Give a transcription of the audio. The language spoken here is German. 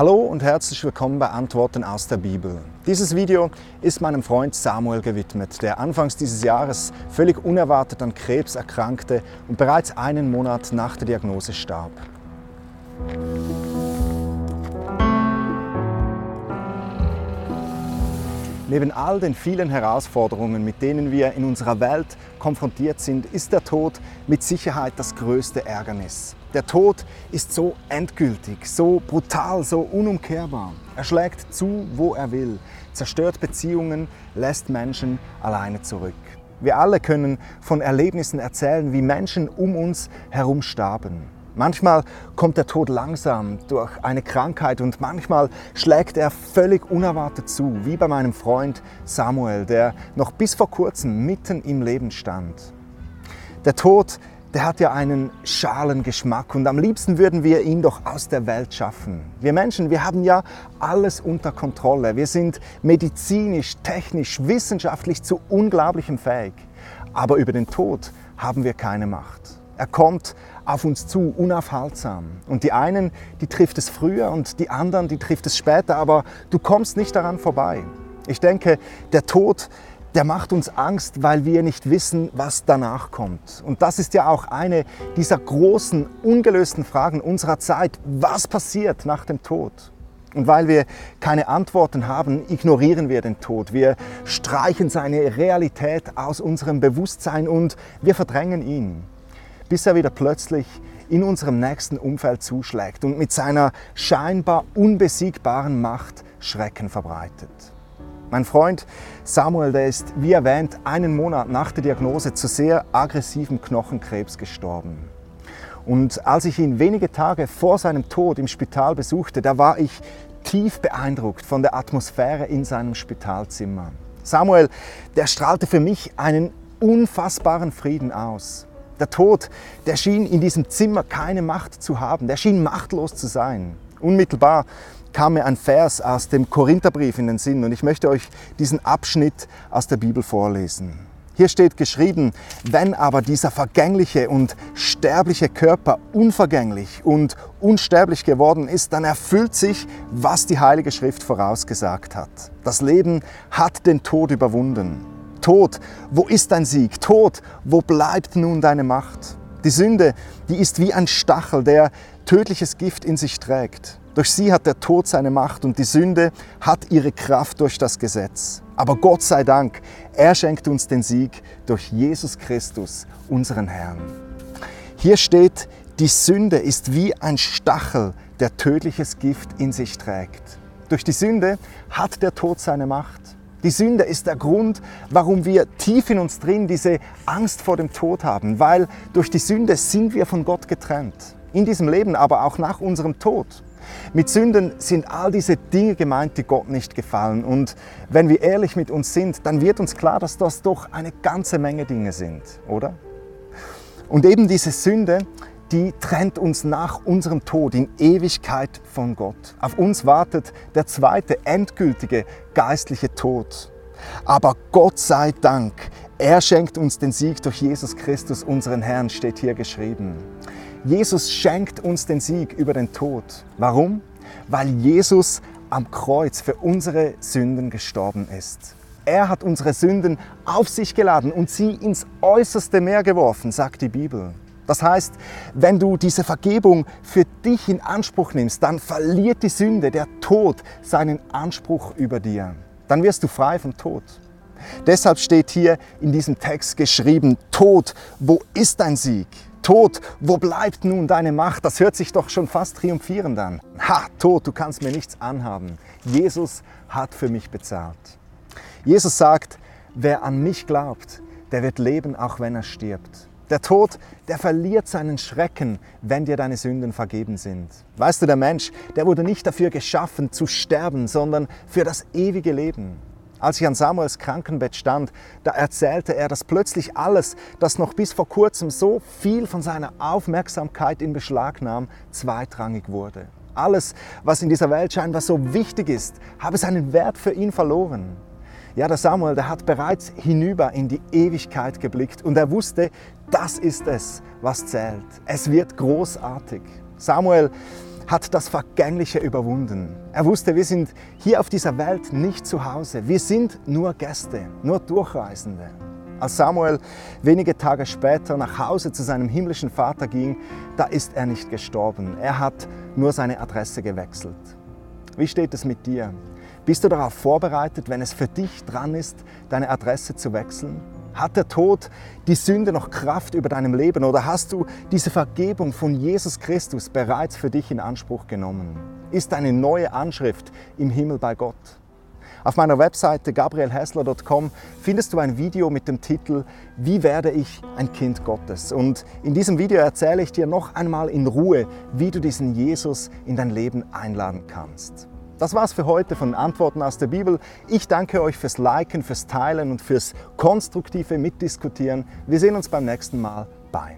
Hallo und herzlich willkommen bei Antworten aus der Bibel. Dieses Video ist meinem Freund Samuel gewidmet, der anfangs dieses Jahres völlig unerwartet an Krebs erkrankte und bereits einen Monat nach der Diagnose starb. Neben all den vielen Herausforderungen, mit denen wir in unserer Welt konfrontiert sind, ist der Tod mit Sicherheit das größte Ärgernis. Der Tod ist so endgültig, so brutal, so unumkehrbar. Er schlägt zu, wo er will, zerstört Beziehungen, lässt Menschen alleine zurück. Wir alle können von Erlebnissen erzählen, wie Menschen um uns herum starben. Manchmal kommt der Tod langsam durch eine Krankheit und manchmal schlägt er völlig unerwartet zu, wie bei meinem Freund Samuel, der noch bis vor kurzem mitten im Leben stand. Der Tod, der hat ja einen schalen Geschmack und am liebsten würden wir ihn doch aus der Welt schaffen. Wir Menschen, wir haben ja alles unter Kontrolle. Wir sind medizinisch, technisch, wissenschaftlich zu unglaublichem fähig. Aber über den Tod haben wir keine Macht. Er kommt auf uns zu, unaufhaltsam. Und die einen, die trifft es früher und die anderen, die trifft es später, aber du kommst nicht daran vorbei. Ich denke, der Tod, der macht uns Angst, weil wir nicht wissen, was danach kommt. Und das ist ja auch eine dieser großen, ungelösten Fragen unserer Zeit. Was passiert nach dem Tod? Und weil wir keine Antworten haben, ignorieren wir den Tod. Wir streichen seine Realität aus unserem Bewusstsein und wir verdrängen ihn bis er wieder plötzlich in unserem nächsten Umfeld zuschlägt und mit seiner scheinbar unbesiegbaren Macht Schrecken verbreitet. Mein Freund Samuel, der ist, wie erwähnt, einen Monat nach der Diagnose zu sehr aggressivem Knochenkrebs gestorben. Und als ich ihn wenige Tage vor seinem Tod im Spital besuchte, da war ich tief beeindruckt von der Atmosphäre in seinem Spitalzimmer. Samuel, der strahlte für mich einen unfassbaren Frieden aus. Der Tod, der schien in diesem Zimmer keine Macht zu haben, der schien machtlos zu sein. Unmittelbar kam mir ein Vers aus dem Korintherbrief in den Sinn und ich möchte euch diesen Abschnitt aus der Bibel vorlesen. Hier steht geschrieben, wenn aber dieser vergängliche und sterbliche Körper unvergänglich und unsterblich geworden ist, dann erfüllt sich, was die Heilige Schrift vorausgesagt hat. Das Leben hat den Tod überwunden. Tod, wo ist dein Sieg? Tod, wo bleibt nun deine Macht? Die Sünde, die ist wie ein Stachel, der tödliches Gift in sich trägt. Durch sie hat der Tod seine Macht und die Sünde hat ihre Kraft durch das Gesetz. Aber Gott sei Dank, er schenkt uns den Sieg durch Jesus Christus, unseren Herrn. Hier steht, die Sünde ist wie ein Stachel, der tödliches Gift in sich trägt. Durch die Sünde hat der Tod seine Macht. Die Sünde ist der Grund, warum wir tief in uns drin diese Angst vor dem Tod haben, weil durch die Sünde sind wir von Gott getrennt. In diesem Leben, aber auch nach unserem Tod. Mit Sünden sind all diese Dinge gemeint, die Gott nicht gefallen. Und wenn wir ehrlich mit uns sind, dann wird uns klar, dass das doch eine ganze Menge Dinge sind, oder? Und eben diese Sünde, die trennt uns nach unserem Tod in Ewigkeit von Gott. Auf uns wartet der zweite, endgültige geistliche Tod. Aber Gott sei Dank, er schenkt uns den Sieg durch Jesus Christus, unseren Herrn, steht hier geschrieben. Jesus schenkt uns den Sieg über den Tod. Warum? Weil Jesus am Kreuz für unsere Sünden gestorben ist. Er hat unsere Sünden auf sich geladen und sie ins äußerste Meer geworfen, sagt die Bibel. Das heißt, wenn du diese Vergebung für dich in Anspruch nimmst, dann verliert die Sünde, der Tod, seinen Anspruch über dir. Dann wirst du frei vom Tod. Deshalb steht hier in diesem Text geschrieben, Tod, wo ist dein Sieg? Tod, wo bleibt nun deine Macht? Das hört sich doch schon fast triumphierend an. Ha, Tod, du kannst mir nichts anhaben. Jesus hat für mich bezahlt. Jesus sagt, wer an mich glaubt, der wird leben, auch wenn er stirbt. Der Tod, der verliert seinen Schrecken, wenn dir deine Sünden vergeben sind. Weißt du, der Mensch, der wurde nicht dafür geschaffen zu sterben, sondern für das ewige Leben. Als ich an Samuels Krankenbett stand, da erzählte er, dass plötzlich alles, das noch bis vor kurzem so viel von seiner Aufmerksamkeit in Beschlag nahm, zweitrangig wurde. Alles, was in dieser Welt scheinbar so wichtig ist, habe seinen Wert für ihn verloren. Ja, der Samuel, der hat bereits hinüber in die Ewigkeit geblickt und er wusste, das ist es, was zählt. Es wird großartig. Samuel hat das Vergängliche überwunden. Er wusste, wir sind hier auf dieser Welt nicht zu Hause. Wir sind nur Gäste, nur Durchreisende. Als Samuel wenige Tage später nach Hause zu seinem himmlischen Vater ging, da ist er nicht gestorben. Er hat nur seine Adresse gewechselt. Wie steht es mit dir? Bist du darauf vorbereitet, wenn es für dich dran ist, deine Adresse zu wechseln? Hat der Tod die Sünde noch Kraft über deinem Leben oder hast du diese Vergebung von Jesus Christus bereits für dich in Anspruch genommen? Ist eine neue Anschrift im Himmel bei Gott? Auf meiner Webseite gabrielhessler.com findest du ein Video mit dem Titel Wie werde ich ein Kind Gottes? Und in diesem Video erzähle ich dir noch einmal in Ruhe, wie du diesen Jesus in dein Leben einladen kannst. Das war's für heute von Antworten aus der Bibel. Ich danke euch fürs Liken, fürs Teilen und fürs konstruktive Mitdiskutieren. Wir sehen uns beim nächsten Mal. Bye.